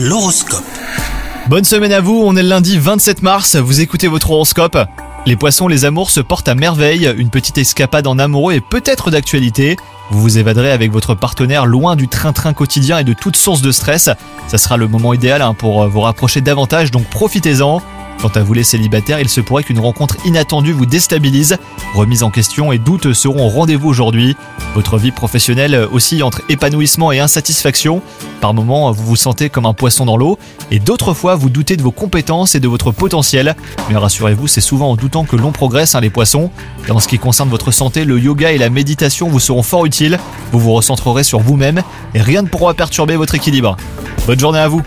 L'horoscope. Bonne semaine à vous, on est le lundi 27 mars, vous écoutez votre horoscope. Les poissons, les amours se portent à merveille, une petite escapade en amoureux est peut-être d'actualité. Vous vous évaderez avec votre partenaire loin du train-train quotidien et de toute source de stress. Ça sera le moment idéal hein, pour vous rapprocher davantage, donc profitez-en. Quant à vous les célibataires, il se pourrait qu'une rencontre inattendue vous déstabilise. Remise en question et doutes seront au rendez-vous aujourd'hui. Votre vie professionnelle oscille entre épanouissement et insatisfaction. Par moments, vous vous sentez comme un poisson dans l'eau et d'autres fois, vous doutez de vos compétences et de votre potentiel. Mais rassurez-vous, c'est souvent en doutant que l'on progresse, hein, les poissons. Et en ce qui concerne votre santé, le yoga et la méditation vous seront fort utiles. Vous vous recentrerez sur vous-même et rien ne pourra perturber votre équilibre. Bonne journée à vous